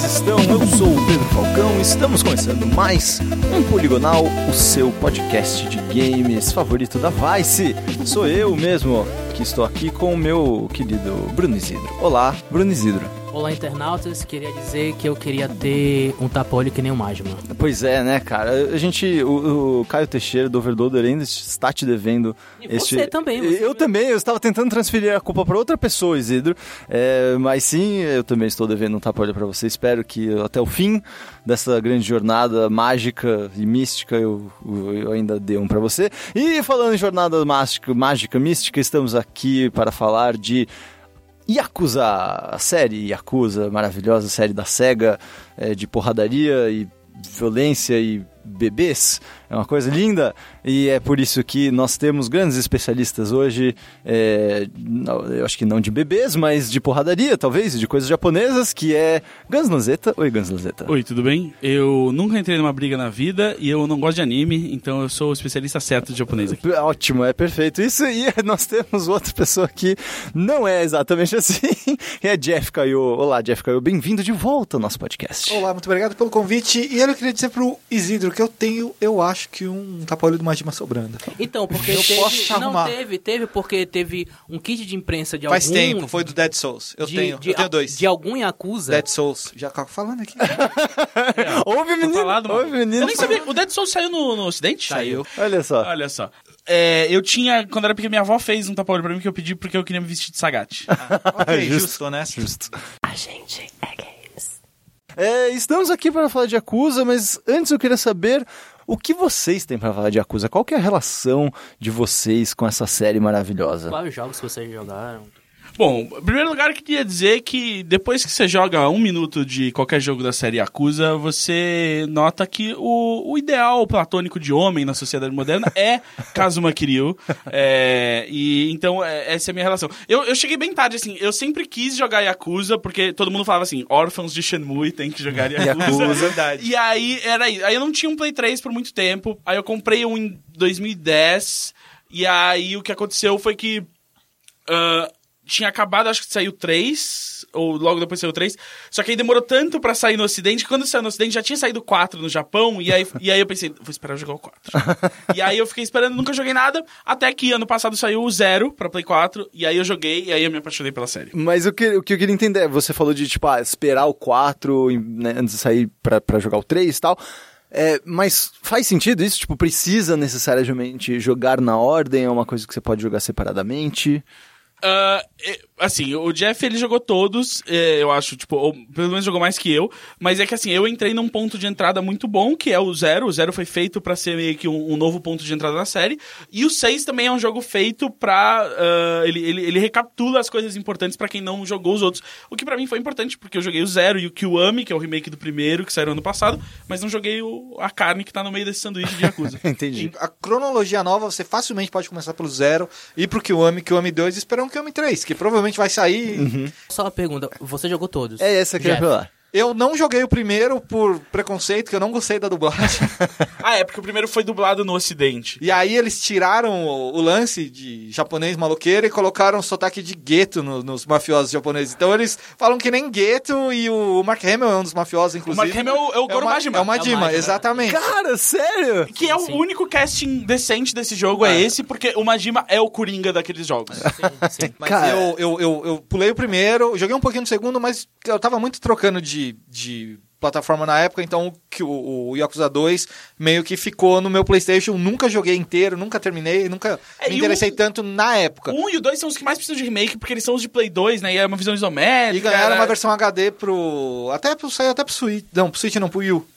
vocês estão? Eu sou o Pedro Falcão estamos começando mais um Poligonal, o seu podcast de games favorito da Vice. Sou eu mesmo que estou aqui com o meu querido Bruno Isidro. Olá, Bruno Isidro. Olá, internautas. Queria dizer que eu queria ter um tapolho que nem o Magma. Pois é, né, cara? A gente, o, o Caio Teixeira do Overloader ainda está te devendo. E este... você também. Você eu também. Eu estava tentando transferir a culpa para outra pessoa, Isidro. É, mas sim, eu também estou devendo um tapolho para você. Espero que até o fim dessa grande jornada mágica e mística eu, eu ainda dê um para você. E falando em jornada mágica, mágica, mística, estamos aqui para falar de Yakuza, a série Yakuza, maravilhosa série da SEGA, é, de porradaria e violência e bebês, é uma coisa linda e é por isso que nós temos grandes especialistas hoje, é, eu acho que não de bebês, mas de porradaria, talvez, de coisas japonesas, que é Gans Lanzetta. Oi, Gans Lanzetta. Oi, tudo bem? Eu nunca entrei numa briga na vida e eu não gosto de anime, então eu sou o especialista certo de japonês aqui. Ótimo, é perfeito isso. E nós temos outra pessoa que não é exatamente assim, é Jeff Caio. Olá, Jeff Caio, bem-vindo de volta ao nosso podcast. Olá, muito obrigado pelo convite. E eu queria dizer pro Isidro que eu tenho, eu acho que um tapolho do Majima sobrando. Então, porque eu teve, posso não teve, teve porque teve um kit de imprensa de Faz algum... Faz tempo, foi do Dead Souls. Eu de, tenho, de, eu tenho dois. De algum Yakuza. Dead Souls. Já acabo falando aqui. Ouve, menino. Falado, Ouve, menino. Eu nem sabia. O Dead Souls saiu no, no ocidente? Saiu. Olha só. Olha só. É, eu tinha, quando era pequeno, minha avó fez um tapolho pra mim que eu pedi porque eu queria me vestir de Sagat. Ah, ok, justo, justo, honesto. Justo. A gente é games. É, estamos aqui para falar de Yakuza, mas antes eu queria saber o que vocês têm para falar de Yakuza? Qual que é a relação de vocês com essa série maravilhosa? Quais jogos que vocês jogaram? Bom, em primeiro lugar, eu queria dizer que depois que você joga um minuto de qualquer jogo da série Yakuza, você nota que o, o ideal platônico de homem na sociedade moderna é Kazuma Kiryu. É, e então, é, essa é a minha relação. Eu, eu cheguei bem tarde, assim, eu sempre quis jogar Yakuza, porque todo mundo falava assim, órfãos de Shenmue tem que jogar Yakuza. Yakuza. Verdade. E aí, era aí. Aí eu não tinha um Play 3 por muito tempo, aí eu comprei um em 2010, e aí o que aconteceu foi que... Uh, tinha acabado, acho que saiu 3, ou logo depois saiu 3. Só que aí demorou tanto para sair no Ocidente, que quando saiu no Ocidente já tinha saído 4 no Japão, e aí, e aí eu pensei, vou esperar jogar o 4. e aí eu fiquei esperando, nunca joguei nada, até que ano passado saiu o 0 pra Play 4, e aí eu joguei, e aí eu me apaixonei pela série. Mas o que, o que eu queria entender, você falou de, tipo, ah, esperar o 4 né, antes de sair pra, pra jogar o 3 e tal. É, mas faz sentido isso? Tipo, precisa necessariamente jogar na ordem? É uma coisa que você pode jogar separadamente? Uh, assim, o Jeff ele jogou todos, é, eu acho, tipo, ou, pelo menos jogou mais que eu, mas é que assim, eu entrei num ponto de entrada muito bom, que é o Zero. O Zero foi feito para ser meio que um, um, novo ponto de entrada na série. E o 6 também é um jogo feito pra. Uh, ele, ele, ele recapitula as coisas importantes para quem não jogou os outros. O que para mim foi importante, porque eu joguei o Zero e o Kiwami, que é o remake do primeiro, que saiu ano passado, mas não joguei o, a carne que tá no meio desse sanduíche de Yakuza. Entendi. A cronologia nova, você facilmente pode começar pelo Zero, ir pro Kiwami, Kiwami 2 e esperar um Kiwami 3, que provavelmente vai sair. Uhum. Só uma pergunta, você jogou todos? É essa que eu ia falar. Eu não joguei o primeiro por preconceito, que eu não gostei da dublagem. ah, é, porque o primeiro foi dublado no Ocidente. E aí eles tiraram o, o lance de japonês maloqueiro e colocaram o sotaque de gueto no, nos mafiosos japoneses. Então eles falam que nem gueto e o Mark Hamill é um dos mafiosos, inclusive. O Mark Hamill é o, é o Goro é Majima. É o Majima, é exatamente. Cara, sério? Que é sim. o único casting decente desse jogo, é. é esse, porque o Majima é o Coringa daqueles jogos. Sim, sim. Mas Cara... eu, eu, eu, eu pulei o primeiro, joguei um pouquinho no segundo, mas eu tava muito trocando de... de plataforma na época, então que o, o Yakuza 2 meio que ficou no meu PlayStation. Nunca joguei inteiro, nunca terminei, nunca é, me interessei tanto na época. Um e o 2 são os que mais precisam de remake, porque eles são os de Play 2, né? E é uma visão isométrica. E ganharam uma versão HD pro. Até pro. Saiu até pro Switch. Não, pro Switch não, pro Wii U.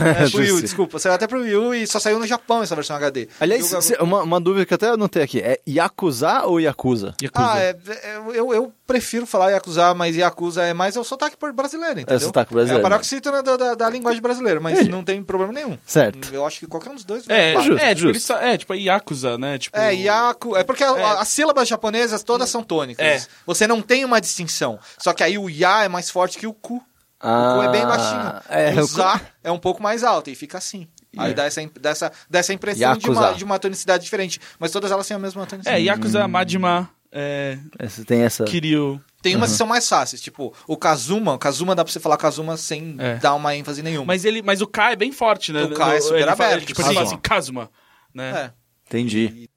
é, pro Wii U, desculpa. Saiu até pro Wii U e só saiu no Japão essa versão HD. Aliás, eu... uma, uma dúvida que até anotei aqui: é Yakuza ou Yakuza? Yakuza. Ah, é, é, eu, eu prefiro falar Yakuza, mas Yakuza é mais o sotaque brasileiro, entendeu? É o sotaque brasileiro. É o paroxítona da, da, da linguagem brasileira, mas é. não tem problema nenhum. Certo. Eu acho que qualquer um dos dois. É, é justo. É, tipo, justo. é, tipo, é Yakuza, né? Tipo... É, Yaku. É porque é. as sílabas japonesas todas são tônicas. É. Você não tem uma distinção. Só que aí o Ya é mais forte que o Ku. Ah, o Ku é bem baixinho. É, o Za é um pouco mais alto e fica assim. Aí dá essa, dessa, dessa impressão de uma, de uma tonicidade diferente. Mas todas elas têm a mesma tonicidade. É, Yakuza, Majima, É. Essa, tem essa. Kiryu. Tem umas que são mais fáceis, tipo, o Kazuma, o Kazuma dá pra você falar Kazuma sem É. dar uma ênfase nenhuma. Mas, ele, mas o K é bem forte, né? O K é super Ele fala- aberto, Tipo, ele fala Kazuma. assim, Kazuma. Né? É. Entendi.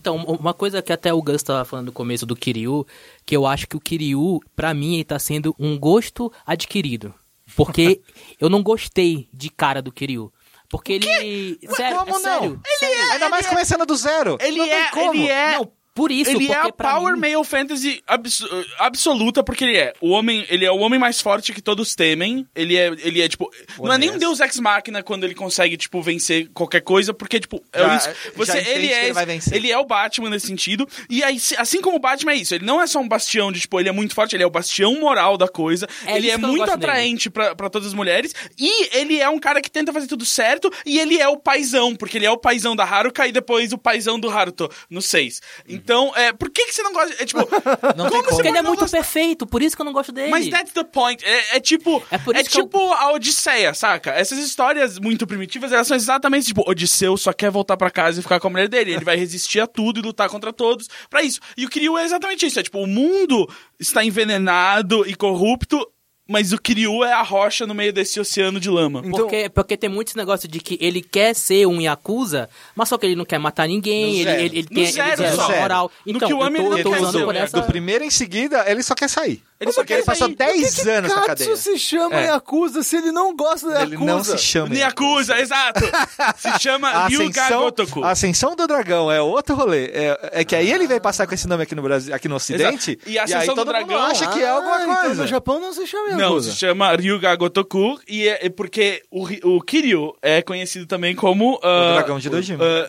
Então, uma coisa que até o Gus tava falando no começo do Kiryu, que eu acho que o Kiryu, pra mim, ele tá sendo um gosto adquirido. Porque eu não gostei de cara do Kiryu. Porque ele. Sério, como é sério. não? sério. Ainda mais começando do zero. Ele Não tem é, como. ele é, Não, por isso, ele é a power mim, male fantasy abs- absoluta porque ele é o homem, ele é o homem mais forte que todos temem. Ele é, ele é tipo, não é nem um. Deus ex machina quando ele consegue tipo vencer qualquer coisa, porque tipo, é Já- isso. já Você ele é ele ele é o Batman nesse sentido. E aí, assim como o Batman é isso, ele não é só um bastião de tipo, ele é muito forte, ele é o bastião moral da coisa. É ele isso é muito atraente pra, pra todas as mulheres e ele é um cara que tenta fazer tudo certo e ele é o paizão, porque ele é o paizão da Haruka e depois o paizão do Haruto no 6. Então, é, por que que você não gosta? É tipo, Não como como. você Porque ele é muito gostar? perfeito, por isso que eu não gosto dele. Mas that's the point. É, é tipo, É é, por isso que eu- tipo a Odisseia, saca? Essas histórias muito primitivas, elas são exatamente tipo, Odisseu só quer voltar pra casa e ficar com a mulher dele. Ele vai resistir a tudo e lutar contra todos pra isso. E o Kiryu é exatamente isso. É tipo, o mundo está envenenado e corrupto, mas o Kiryu é a rocha no meio desse oceano de lama. Então- Porque, porque tem muito esse negócio de que ele quer ser um Yakuza, mas só que ele não quer matar ninguém, ele, zero. ele, ele tem zero ele só. moral. No Então, Kiwami eu tô, ele eu tô não quer usando por é. essa... Do primeiro em seguida, ele só quer sair. Ele só quer passou sair. 10 anos na Katsu cadeia. se chama É. Yakuza se ele não gosta da Ele Yakuza? não se chama. Yakuza, exato! Se chama A Ryuga ascensão, Gotoku. a ascensão do dragão é outro rolê. É, é que aí ele veio passar com esse nome aqui no Brasil, aqui no Ocidente. E a aí ascensão do todo mundo dragão- acha que é alguma Ah, Então coisa. no Japão não se chama Yakuza. Não, se chama Ryuga Gotoku e é, é porque o, o Kiryu é conhecido também como... ah, O dragão de Dojima. ah,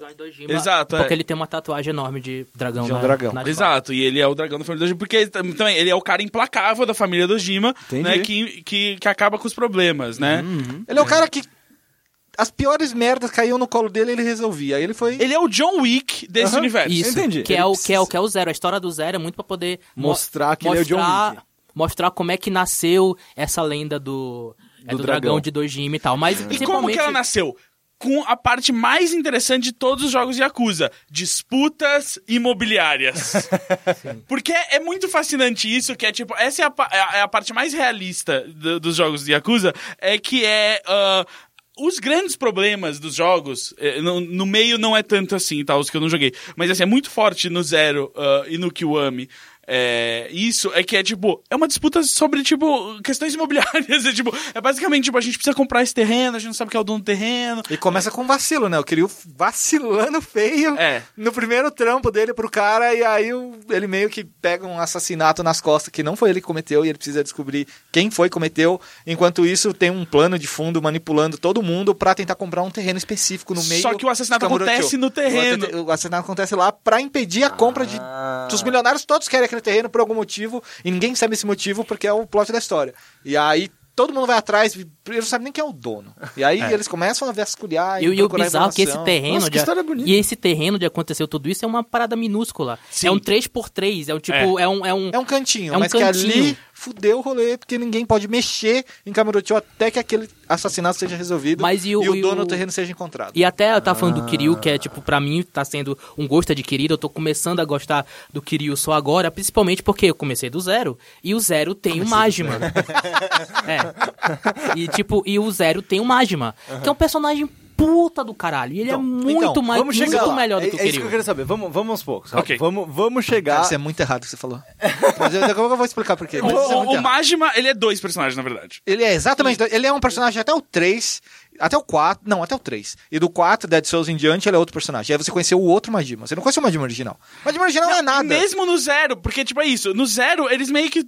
Exato, é. Porque ele tem uma tatuagem enorme de dragão. De um na- dragão. na- Exato, e ele é o dragão da família Dojima, porque ele tam- também ele é o cara implacável da família Dojima, Entendi. né, que, que, que acaba com os problemas, né? Ele é o cara que as piores merdas caíam no colo dele e ele resolvia. Aí ele foi. Ele é o John Wick desse Aham. universo. Isso, Entendi. Que é, o, precisa- que, é o, que é o zero. A história do zero é muito pra poder mo- Mostrar que ele é o John mostrar- Wick. Mostrar como é que nasceu essa lenda do, é, Do do, dragão. dragão. de Dojima e tal. Mas E como que ela nasceu? Com a parte mais interessante de todos os jogos de Yakuza: disputas imobiliárias. Porque é muito fascinante isso, que é tipo, essa é a, é a- é a parte mais realista do- dos jogos de Yakuza, é que é. ah, os grandes problemas dos jogos, eh, no, no meio não é tanto assim, tá? Os que eu não joguei. Mas assim, é muito forte no Zero ah, e no Kiwami. É, isso é que é tipo, é uma disputa sobre, tipo, questões imobiliárias. É, tipo, é basicamente, tipo, a gente precisa comprar esse terreno, a gente não sabe quem é o dono do terreno. E começa com vacilo, né? O Kiryu vacilando feio É. no primeiro trampo dele pro cara, e aí ele meio que pega um assassinato nas costas que não foi ele que cometeu, e ele precisa descobrir quem foi que cometeu. Enquanto isso, tem um plano de fundo manipulando todo mundo pra tentar comprar um terreno específico no meio. Só que o assassinato de acontece no terreno. O, assassinato acontece lá pra impedir a compra de. Ah. Os milionários todos querem aquele terreno por algum motivo, e ninguém sabe esse motivo porque é o plot da história. E aí. Todo mundo vai atrás, e eles não sabem nem quem é o dono. E aí eles começam a vasculhar E, o- e o bizarro é que esse terreno. Nossa, que de- história bonita. E esse terreno onde aconteceu tudo isso é uma parada minúscula. Sim. É um 3x3. É um tipo. É, um. É um, É um cantinho, É um mas que cantinho. ali fudeu o rolê, porque ninguém pode mexer em Kamurocho até que aquele assassinato seja resolvido Mas e o- e dono o- do terreno seja encontrado. E até eu tava falando do Kiryu, Ah. que é, tipo, pra mim tá sendo um gosto adquirido. Eu tô começando a gostar do Kiryu só agora, principalmente porque eu comecei do zero. E o zero tem o Majima. é. E, tipo, e o zero tem o Majima, que é um personagem puta do caralho. E ele Então, é muito então, mais Vamos chegar muito lá. melhor do é, que o é isso que eu queria saber. Vamos, vamos aos poucos. Ok. Vamos, vamos chegar... Isso é muito errado o que você falou. Mas eu, eu vou explicar por quê. O, é o. Majima, ele é dois personagens, na verdade. Ele é exatamente. Ele é um personagem até o 3. Até o 4. Não, até o 3. E do 4, Dead Souls em diante, ele é outro personagem. Aí você conheceu o outro Majima. Você não conheceu o Majima original. O Majima original não, é nada. Mesmo no Zero, porque, tipo, é isso. No Zero, eles meio que...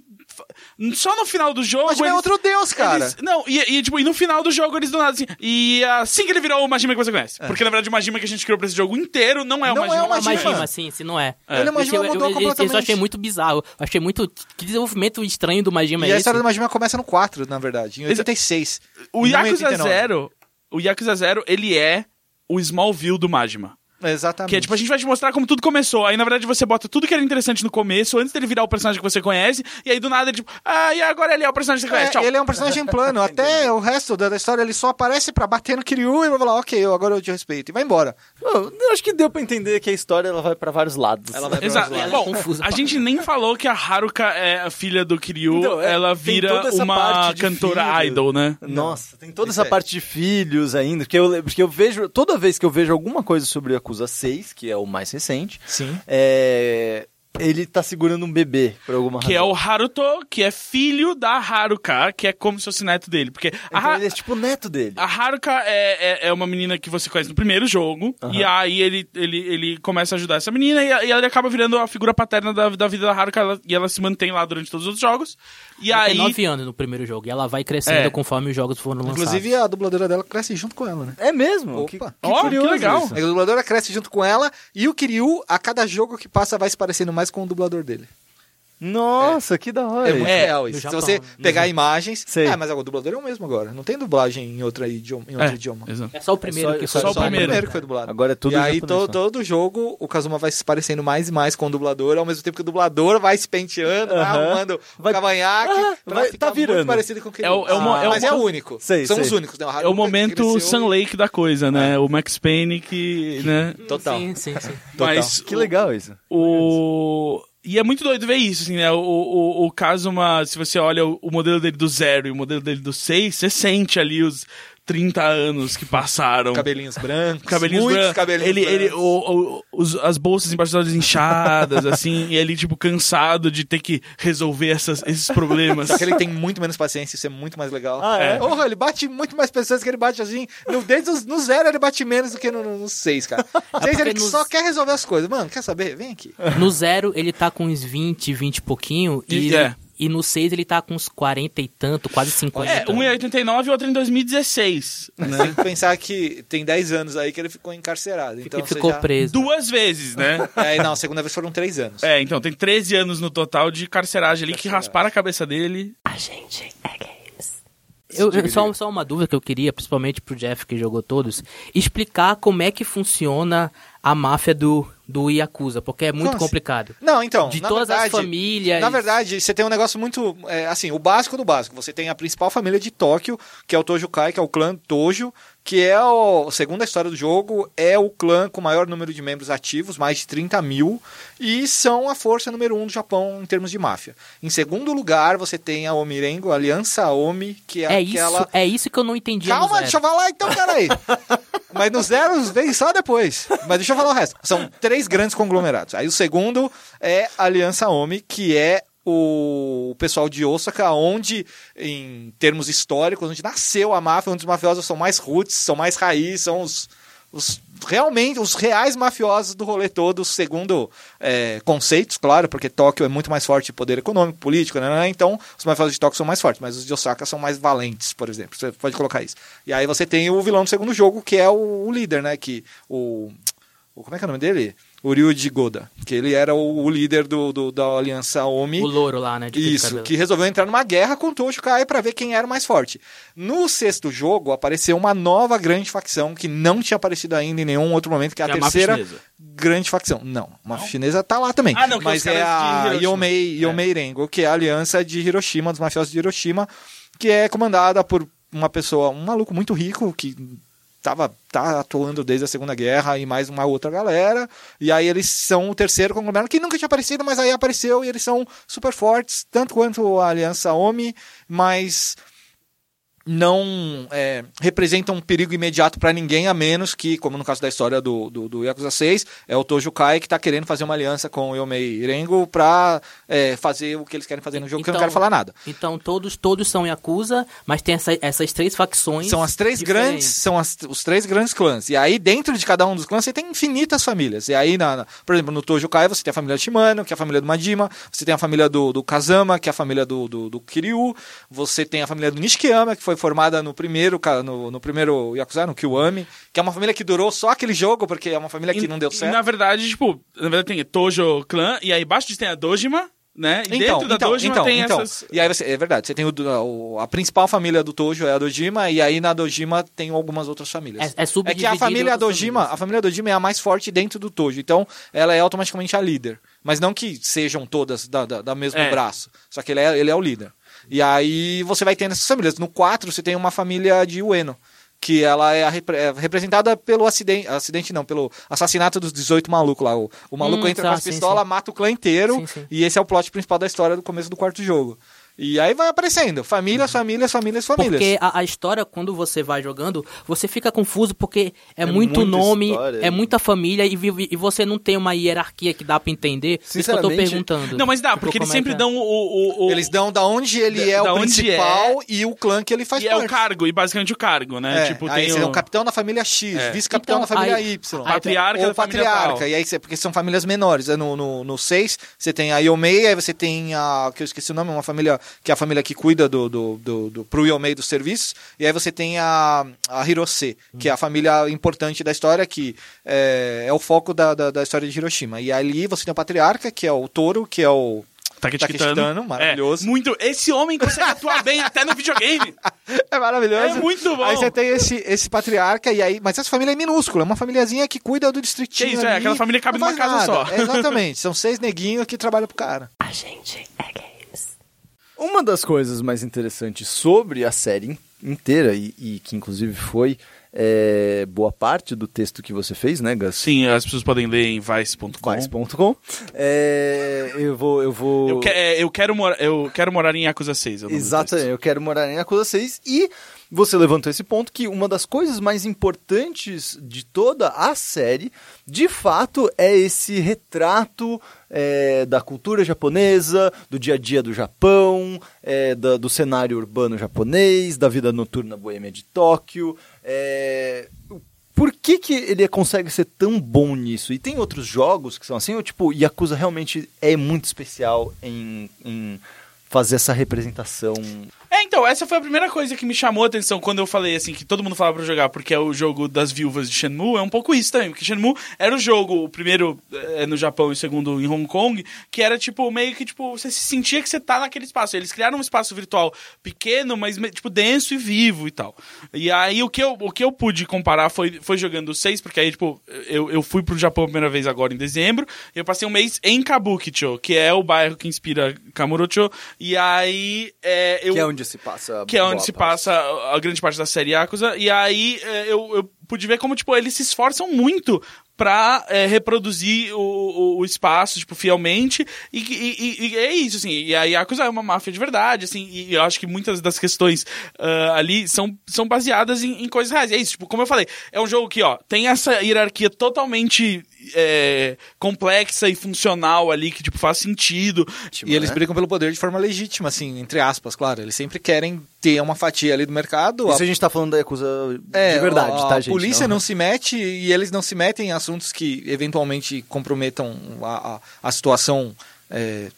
Só no final do jogo... Majima é eles- outro deus, cara. Eles- não, e, e, tipo, e no final do jogo eles do nada assim. E assim que ele virou o Majima que você conhece. Porque na verdade o Majima que a gente criou pra esse jogo inteiro não é o Não é Majima. o Majima. Majima, sim, sim, não é. Ele é o Majima eu- mudou eu- completamente. Isso eu achei muito bizarro. Eu achei muito. Que desenvolvimento estranho do Majima E é a esse? história do Majima começa no 4, na verdade. Em 86. O não Yakuza 89. Zero, o Yakuza Zero, ele é o Smallville do Majima. Exatamente. Que é tipo, a gente vai te mostrar como tudo começou. Aí, na verdade, você bota tudo que era interessante no começo, antes dele virar o personagem que você conhece, e aí do nada ele, tipo, ah, e agora ele é o personagem que você conhece. É, Tchau. ele é um personagem plano. Até o resto da da história ele só aparece pra bater no Kiryu e vai falar, ok, eu- agora eu te respeito. E vai embora. Eu eu acho que deu pra entender que a história ela vai pra vários lados. Ela vai pra Exato. vários é Bom, confusa a gente nem falou que a Haruka é a filha do Kiryu, Então, é, ela vira toda essa uma cantora filho. idol, né? Nossa, tem toda Isso essa é. parte de filhos ainda, porque eu, porque eu vejo, toda vez que eu vejo alguma coisa sobre Yakuza 6, que é o mais recente, Sim. é, ele tá segurando um bebê, por alguma Que é razão. o Haruto, que é filho da Haruka, que é como se fosse neto dele. Porque a, Então ele é tipo o neto dele. a Haruka é, é, é uma menina que você conhece no primeiro jogo, e aí ele, ele, ele começa a ajudar essa menina, e, e ela acaba virando a figura paterna da, da vida da Haruka, ela- e ela se mantém lá durante todos os outros jogos. E Ela aí. tem 9 anos no primeiro jogo. E ela vai crescendo É. conforme os jogos foram lançados. Inclusive, a dubladora dela cresce junto com ela, né? É mesmo? Opa. Que, Que Ó, que legal. isso. A dubladora cresce junto com ela e o Kiryu, a cada jogo que passa, vai se parecendo mais com o dublador dele. Nossa, que da hora. É muito. É, real isso. Se Japão, você né? pegar imagens. Sei. É, mas agora o dublador é o mesmo agora. Não tem dublagem em, outra idioma, em outro É, idioma. exato. É só o primeiro É só- que só- foi. só o primeiro. que foi dublado. Agora é tudo E aí, japonês, to- só. todo jogo, o Kazuma vai se parecendo mais e mais com o dublador, ao mesmo tempo que o dublador vai se penteando, vai Aham. arrumando Vai- o cavanhaque, Ah, pra vai- tá virando. muito parecido com o que É o- é o mo- é o Mas é o único. Sei, São sei. os únicos. Né? É o momento Sun Lake da coisa, né? O Max Payne que, né? Total. Sim, sim, sim. Mas Que legal isso. o... E é muito doido ver isso, assim, né? O, o, o Kazuma, se você olha o, o modelo dele do zero e o modelo dele do seis, você sente ali os 30 anos que passaram. Cabelinhos brancos. Cabelinhos muitos brancos. cabelinhos ele, ele, brancos. o, o- os- as bolsas embaixo das inchadas, assim, e ele, tipo, cansado de ter que resolver essas, esses problemas. Só que ele tem muito menos paciência, isso é muito mais legal. Ah, é? Porra, ele bate muito mais pessoas que ele bate assim. No, desde os- no zero ele bate menos do que no, no, no seis, cara. Seis porque ele nos- só quer resolver as coisas. Mano, quer saber? Vem aqui. No zero, ele tá com uns 20, 20 e pouquinho. E, E- é. E no 6 ele tá com uns 40 e tanto, quase 50. É, um em 89 e outro em 2016. Tem Né? que pensar que tem 10 anos aí que ele ficou encarcerado. Então e você ficou já... preso. Duas vezes, né? É, não, a segunda vez foram 3 anos. É, então tem 13 anos no total de carceragem ali que rasparam a cabeça dele. A gente é games. Eu, eu- só, só uma dúvida que eu queria, principalmente pro Jeff que jogou todos, explicar como é que funciona a máfia do, do Yakuza, porque é muito Como assim? complicado. Não, então. De todas verdade, as famílias. Na verdade, você tem um negócio muito. é, assim, o básico do básico. Você tem a principal família de Tóquio, que é o Tojo Kai, que é o clã Tojo, que é o. Segundo a história do jogo, é o clã com o maior número de membros ativos, mais de 30 mil, e são a força número um do Japão em termos de máfia. Em segundo lugar, você tem a Omirengo, a Aliança Omi, que é, é, aquela. isso, é isso que eu não entendi. Calma, deixa eu falar então, peraí. Mas no zero vem só depois. Mas deixa eu falar o resto. São três grandes conglomerados. Aí o segundo é a Aliança Omi, que é o pessoal de Osaka, onde, em termos históricos, onde nasceu a máfia, onde os mafiosos são mais roots, são mais raiz, são os, os realmente os reais mafiosos do rolê todo, segundo é, conceitos, claro, porque Tóquio é muito mais forte em poder econômico, político, né? então os mafiosos de Tóquio são mais fortes, mas os de Osaka são mais valentes, por exemplo. Você pode colocar isso. E aí você tem o vilão do segundo jogo, que é o, o líder, né? Que o- como é que é o nome dele? O Ryuji Goda, que ele era o, o líder do, do- da aliança Omi. O louro lá, né? de Isso, que resolveu entrar numa guerra com o Tojo Kai pra ver quem era o mais forte. No sexto jogo, apareceu uma nova grande facção que não tinha aparecido ainda em nenhum outro momento, que é a Que é terceira grande facção. Não, a máfia chinesa tá lá também. Ah, não, que mas é de a. Yomei, Yomei Rengo, que é a aliança de Hiroshima, dos mafiosos de Hiroshima, que é comandada por uma pessoa, um maluco muito rico, que tava tá atuando desde a Segunda Guerra e mais uma outra galera. E aí eles são o terceiro conglomerado que nunca tinha aparecido, mas aí apareceu e eles são super fortes, tanto quanto a Aliança Omi, mas não é, representam um perigo imediato para ninguém, a menos que, como no caso da história do, do, do Yakuza 6, é o Tojo Kai que está querendo fazer uma aliança com o Yomei Rengo para fazer o que eles querem fazer no jogo, que eu não Então- quero falar nada. Então todos, todos são Yakuza, mas tem essa- essas três facções. São as três diferentes. grandes, são as- os três grandes clãs. E aí, dentro de cada um dos clãs, você tem infinitas famílias. E aí, na, na- por exemplo, no Tojo Kai, você tem a família Shimano, que é a família do Majima. Você tem a família do, do Kazama, que é a família do, do, do Kiryu. Você tem a família do Nishikiyama, que foi formada no primeiro, no, no primeiro Yakuza, no Kiwami. Que é uma família que durou só aquele jogo, porque é uma família que E- não deu e, certo. na verdade, tipo, na verdade tem Tojo Clan, e aí embaixo tem a Dojima, né? E dentro da Dojima tem essas... E aí você, é verdade, você tem o, o- a principal família do Tojo é a Dojima, e aí na Dojima tem algumas outras famílias. É, é É subdividido que a família Dojima, famílias. a família Dojima é a mais forte dentro do Tojo, então ela é automaticamente a líder. Mas não que sejam todas da, da, da mesmo É. braço, só que ele é, ele é o líder. E aí você vai tendo essas famílias. No 4 você tem uma família de Ueno, que ela é, repre- é representada pelo acidente, acidente não, pelo assassinato dos 18 malucos lá. O, o maluco Hum, entra tá, com as pistolas, mata o clã inteiro, Sim, sim. e esse é o plot principal da história do começo do quarto jogo. E aí vai aparecendo, famílias, famílias, famílias, famílias. Porque a, a história, quando você vai jogando, você fica confuso porque é, É muito nome, história. é muita família e, e você não tem uma hierarquia que dá pra entender. Isso que eu tô perguntando. Não, mas dá, Tipo, porque eles é sempre é? dão o... o, o- Eles dão da onde ele Da- é o principal e o clã que ele faz E é parte. o cargo, e basicamente o cargo, né? É, tipo, aí tem você é o... o capitão da família X, É. vice-capitão Então, da família aí- Y. Patriarca ou patriarca. E aí você, porque são famílias menores. É No, no, no 6, você tem a Yomei, aí você tem a. que eu esqueci o nome, uma família que é a família que cuida do, do, do, do pro Yomei dos serviços. E aí você tem a, a Hirose, que é a família importante da história, que é, é o foco da, da, da história de Hiroshima. E ali você tem o patriarca, que é o Toro, que é o. Takeshi Kitano. Kitano, maravilhoso. É, muito. Esse homem consegue atuar bem até no videogame. É maravilhoso. É muito bom. Aí você tem esse, esse patriarca, e aí, mas essa família é minúscula, é uma famíliazinha que cuida do distritinho. Que isso, é, ali, aquela família cabe numa casa nada. só. É, exatamente, são seis neguinhos que trabalham pro cara. A gente é games. Uma das coisas mais interessantes sobre a série in- inteira, e, e que inclusive foi é, boa parte do texto que você fez, né, Gus? Sim, as pessoas podem ler em vice.com. Vice.com. É, eu vou. Eu vou... Eu, que- é, eu, quero mora- eu quero morar em Yakuza 6. é Exatamente, eu quero morar em Yakuza 6 e você levantou esse ponto que uma das coisas mais importantes de toda a série, de fato, é esse retrato é, da cultura japonesa, do dia a dia do Japão, é, da- do cenário urbano japonês, da vida noturna boêmia de Tóquio. é, por que, que ele consegue ser tão bom nisso? E tem outros jogos que são assim, ou tipo, Yakuza realmente é muito especial em, em fazer essa representação. É, então, essa foi a primeira coisa que me chamou a atenção quando eu falei, assim, que todo mundo falava pra jogar, porque é o jogo das viúvas de Shenmue, é um pouco isso também, porque Shenmue era o jogo, o primeiro eh, no Japão e o segundo em Hong Kong, que era, tipo, meio que, tipo, você se sentia que você tá naquele espaço. Eles criaram um espaço virtual pequeno, mas, tipo, denso e vivo e tal. E aí, o que eu, o que eu pude comparar foi, foi jogando o 6, porque aí, tipo, eu, eu fui pro Japão a primeira vez agora em dezembro, e eu passei um mês em Kabukicho, que é o bairro que inspira Kamurocho, e aí, é, eu... Que é onde se passa. Que é onde se parte. passa a grande parte da série Yakuza. E aí é, eu, eu pude ver como, tipo, eles se esforçam muito pra é, reproduzir o, o, o espaço, tipo, fielmente. E, e- e- é isso, assim. E a Yakuza é uma máfia de verdade, assim. E eu acho que muitas das questões ah, ali são, são baseadas em, em coisas reais. E é isso, tipo, como eu falei, é um jogo que, ó, tem essa hierarquia totalmente é, complexa e funcional ali, que, tipo, faz sentido. E eles né? brigam pelo poder de forma legítima, assim, entre aspas, claro. Eles sempre querem ter uma fatia ali do mercado. Isso a gente tá falando da Yakuza É, de verdade, a, tá, a gente? polícia não se mete e eles não se metem em assuntos que eventualmente comprometam a, a, a situação é,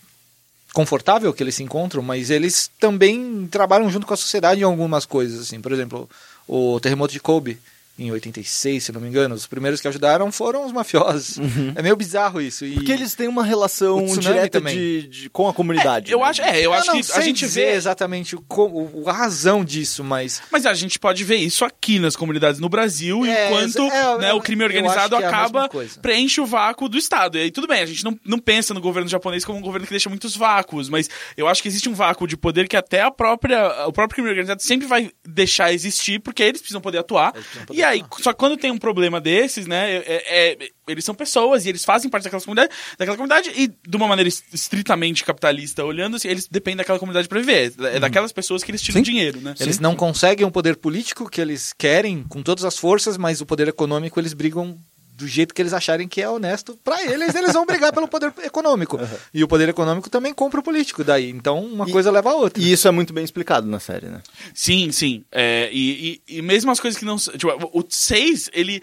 confortável que eles se encontram, mas eles também trabalham junto com a sociedade em algumas coisas, assim. Por exemplo, o terremoto de Kobe em 86, se não me engano, os primeiros que ajudaram foram os mafiosos. É meio bizarro isso. E... Uhum. Porque eles têm uma relação direta de, de- com a comunidade. Eu né? acho, é, eu acho não que a gente vê exatamente o, o- a razão disso, mas Mas a gente pode ver isso aqui nas comunidades no Brasil, É, enquanto é, né, o crime organizado acho é acaba, preenche o vácuo do Estado. E aí tudo bem, a gente não, não pensa no governo japonês como um governo que deixa muitos vácuos, mas eu acho que existe um vácuo de poder que até a própria, o próprio crime organizado sempre vai deixar existir, porque eles precisam poder atuar. precisam poder e aí, só que quando tem um problema desses, né, é- é- eles são pessoas e eles fazem parte daquela comunidade, daquela comunidade e de uma maneira es- estritamente capitalista, olhando assim, eles dependem daquela comunidade para viver. É daquelas pessoas que eles tiram Sim. dinheiro, né? Eles não conseguem o poder político que eles querem com todas as forças, mas o poder econômico eles brigam do jeito que eles acharem que é honesto. Pra eles, eles vão brigar pelo poder econômico. E o poder econômico também compra o político daí. Então, uma E- coisa leva a outra. E isso é muito bem explicado na série, né? Sim, sim. É, e, e, e mesmo as coisas que não. Tipo, o 6, ele.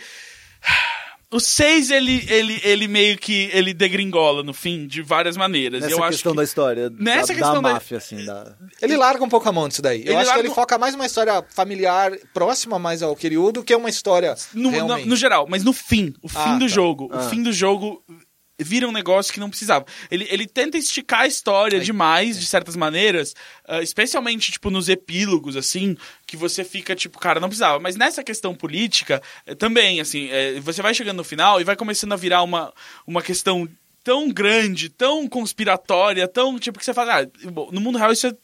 O 6, ele, ele, ele meio que. Ele degringola no fim, de várias maneiras. Nessa eu acho questão que- da história. Nessa da, questão da da- máfia, assim. Da... Ele larga um pouco a mão disso daí. Eu Ele acho larga que ele foca mais uma história familiar próxima mais ao Kiryu do que uma história No, realmente. no, no geral, mas no fim, o fim Ah, do tá. jogo, Ah. o fim do jogo vira um negócio que não precisava. Ele, ele tenta esticar a história demais, de certas maneiras, ah, especialmente, tipo, nos epílogos, assim, que você fica, tipo, cara, não precisava. Mas nessa questão política, eh, também, assim, eh, você vai chegando no final e vai começando a virar uma, uma questão tão grande, tão conspiratória, tão tipo que você fala, ah, no mundo real isso é,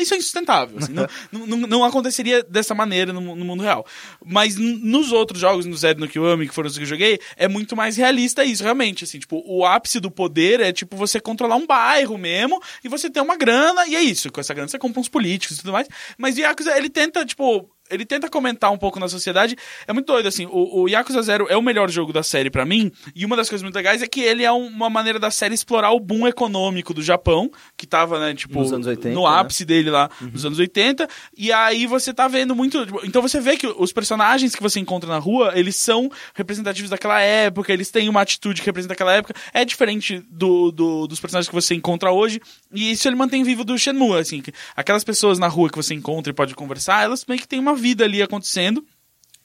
isso é insustentável. assim, não, não, não aconteceria dessa maneira no, no mundo real. Mas nos outros jogos, no Zero no Kiwami, que foram os que eu joguei, é muito mais realista isso, realmente. Assim, tipo, o ápice do poder é tipo você controlar um bairro mesmo e você ter uma grana, e é isso. Com essa grana você compra uns políticos e tudo mais. Mas o Yakuza, ele tenta, tipo, ele tenta comentar um pouco na sociedade. É muito doido, assim. O, o Yakuza Zero é o melhor jogo da série pra mim. E uma das coisas muito legais é que ele é um- uma maneira da série explorar o boom econômico do Japão, que tava, né, tipo, Nos anos 80, no né? ápice dele lá, nos anos 80. E aí você tá vendo muito. tipo, Então você vê que os personagens que você encontra na rua, eles são representativos daquela época, eles têm uma atitude que representa aquela época. É diferente do, do- dos personagens que você encontra hoje. E isso ele mantém vivo do Shenmue, assim. que aquelas pessoas na rua que você encontra e pode conversar, elas meio que têm uma vida ali acontecendo.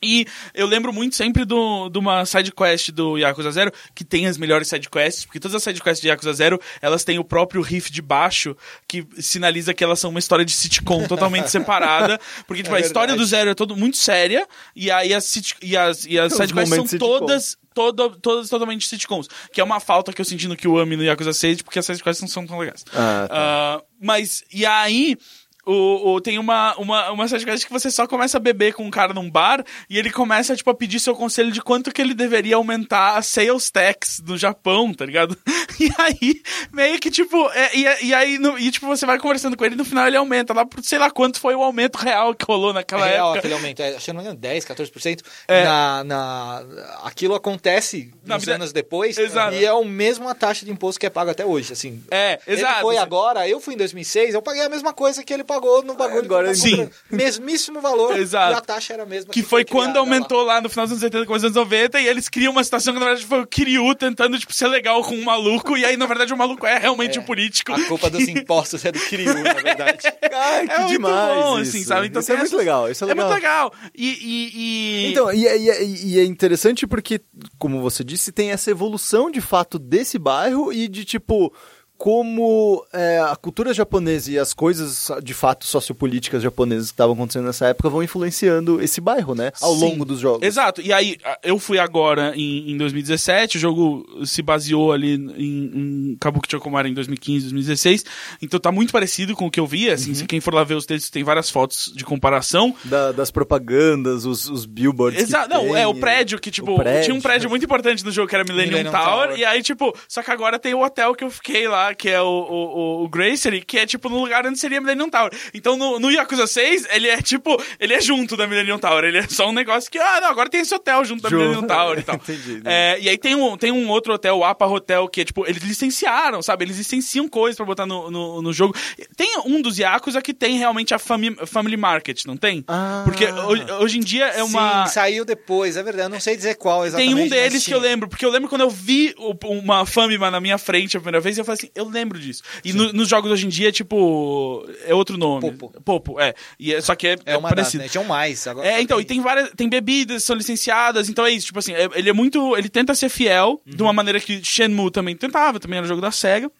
E eu lembro muito sempre do- de uma side quest do Yakuza Zero, que tem as melhores side quests, porque todas as side quests de Yakuza Zero, elas têm o próprio riff de baixo, que sinaliza que elas são uma história de sitcom totalmente separada, porque tipo, a história do Zero é todo muito séria, e aí as, sit- e as, e as Os side quests são sitcom. todas todo, todas totalmente sitcoms, que é uma falta que eu senti no Kiwami no Yakuza 6, porque as side quests não são tão legais. Ah, tá. Ah, mas, e aí, o, o- tem uma, uma, uma sidequest que você só começa a beber com um cara num bar e ele começa, tipo, a pedir seu conselho de quanto que ele deveria aumentar a sales tax no Japão, tá ligado? E aí, meio que, tipo, é, e, e aí, no- e, tipo, você vai conversando com ele e no final ele aumenta lá por sei lá quanto foi o aumento real que rolou naquela É real época. aquele aumento, é, acho que não engano, 10, 14%. É. Na, na, aquilo acontece Na vida- anos depois Exato. e é o mesmo a taxa de imposto que é pago até hoje. Assim, É, Ele exato. foi agora, eu fui em 2006, eu paguei a mesma coisa que ele pagou no bagulho. Agora que tava sim. Mesmíssimo valor. Exato. E a taxa era a mesma. Que foi quando aumentou lá no final dos anos 80, começo dos anos 90, e eles criam uma situação que na verdade foi o Kiryu tentando, tipo, ser legal com um maluco, e aí na verdade o maluco é realmente É. um político. lá. A culpa dos impostos é do Kiryu, na verdade. Ai, que é muito demais bom, isso. assim, sabe? Então isso é muito essas- legal, isso é legal. muito legal. E. e, e- Então, e, é- e é- e é interessante porque, como você disse, tem essa evolução de fato desse bairro e de tipo. Como é, a cultura japonesa e as coisas de fato sociopolíticas japonesas que estavam acontecendo nessa época vão influenciando esse bairro, né? Ao Sim. longo dos jogos. Exato. E aí, eu fui agora em, em 2017, o jogo se baseou ali em, em Kabuki Chokomara em 2015, 2016. Então tá muito parecido com o que eu vi. Assim, Uhum. se quem for lá ver os textos, tem várias fotos de comparação. Da- das propagandas, os, os billboards. Exato, não, tem, é o prédio que, tipo, prédio. tinha um prédio muito importante no jogo que era Millennium, Millennium Tower, Tower. e aí, tipo, só que agora tem o hotel que eu fiquei lá, que é o, o, o Gracery, que é, tipo, no lugar onde seria Millennium Tower. Então, no, no Yakuza 6, ele é, tipo, ele é junto da Millennium Tower, ele é só um negócio que, ah, não, agora tem esse hotel junto da. Millennium Tower e tal. Entendi. É, e aí tem um, tem um outro hotel, o APA Hotel, que é, tipo, eles licenciaram, sabe? Eles licenciam coisas pra botar no, no, no jogo. Tem um dos Yakuza que tem realmente a Family, family Market, não tem? Ah. Porque hoje, hoje em dia é uma... Sim, saiu depois, é verdade. Eu não sei dizer qual exatamente. Tem um deles que eu lembro, porque eu lembro quando eu vi uma Famima na minha frente a primeira vez, eu falei assim, eu lembro disso. E no- nos jogos hoje em dia, tipo, é outro nome. Popo. Popo, é. E é só que é, É uma parecido. das, né? Tinham mais. Agora É, então, e tem várias. Tem bebidas, são licenciadas, então é isso. Tipo assim, é- ele é muito. Ele tenta ser fiel, de uma maneira que Shenmue também tentava, também era um jogo da SEGA.